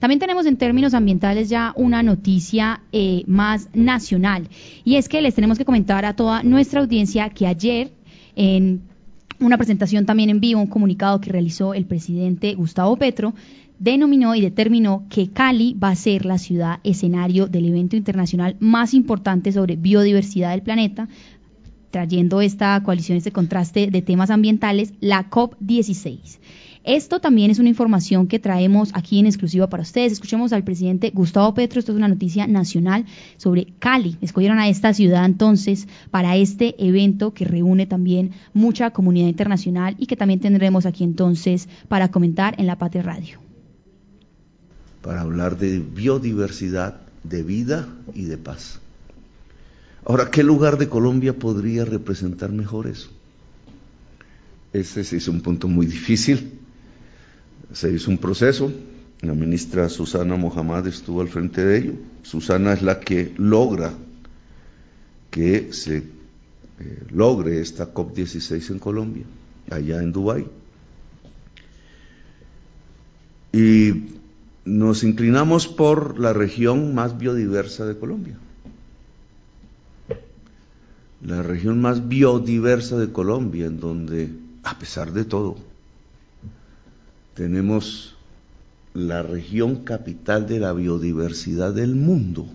También tenemos en términos ambientales ya una noticia eh, más nacional y es que les tenemos que comentar a toda nuestra audiencia que ayer en una presentación también en vivo, un comunicado que realizó el presidente Gustavo Petro, denominó y determinó que Cali va a ser la ciudad escenario del evento internacional más importante sobre biodiversidad del planeta, trayendo esta coalición, este contraste de temas ambientales, la COP16. Esto también es una información que traemos aquí en exclusiva para ustedes. Escuchemos al presidente Gustavo Petro. Esto es una noticia nacional sobre Cali. Escogieron a esta ciudad entonces para este evento que reúne también mucha comunidad internacional y que también tendremos aquí entonces para comentar en La Patria Radio. Para hablar de biodiversidad, de vida y de paz. Ahora, ¿qué lugar de Colombia podría representar mejor eso? Ese es un punto muy difícil se hizo un proceso, la ministra Susana Mohamed estuvo al frente de ello. Susana es la que logra que se eh, logre esta COP16 en Colombia, allá en Dubái. Y nos inclinamos por la región más biodiversa de Colombia. La región más biodiversa de Colombia, en donde, a pesar de todo, tenemos la región capital de la biodiversidad del mundo,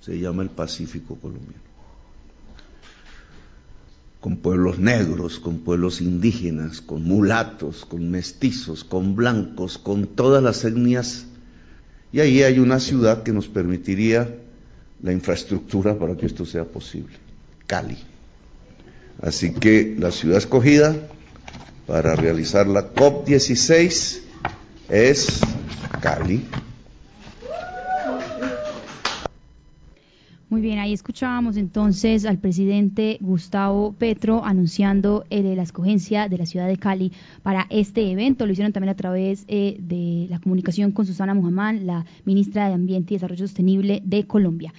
se llama el Pacífico colombiano, con pueblos negros, con pueblos indígenas, con mulatos, con mestizos, con blancos, con todas las etnias, y ahí hay una ciudad que nos permitiría la infraestructura para que esto sea posible, Cali. Así que la ciudad escogida para realizar la COP16 es Cali. Muy bien, ahí escuchábamos entonces al presidente Gustavo Petro anunciando eh, la escogencia de la ciudad de Cali para este evento. Lo hicieron también a través eh, de la comunicación con Susana Muhammad, la ministra de Ambiente y Desarrollo Sostenible de Colombia.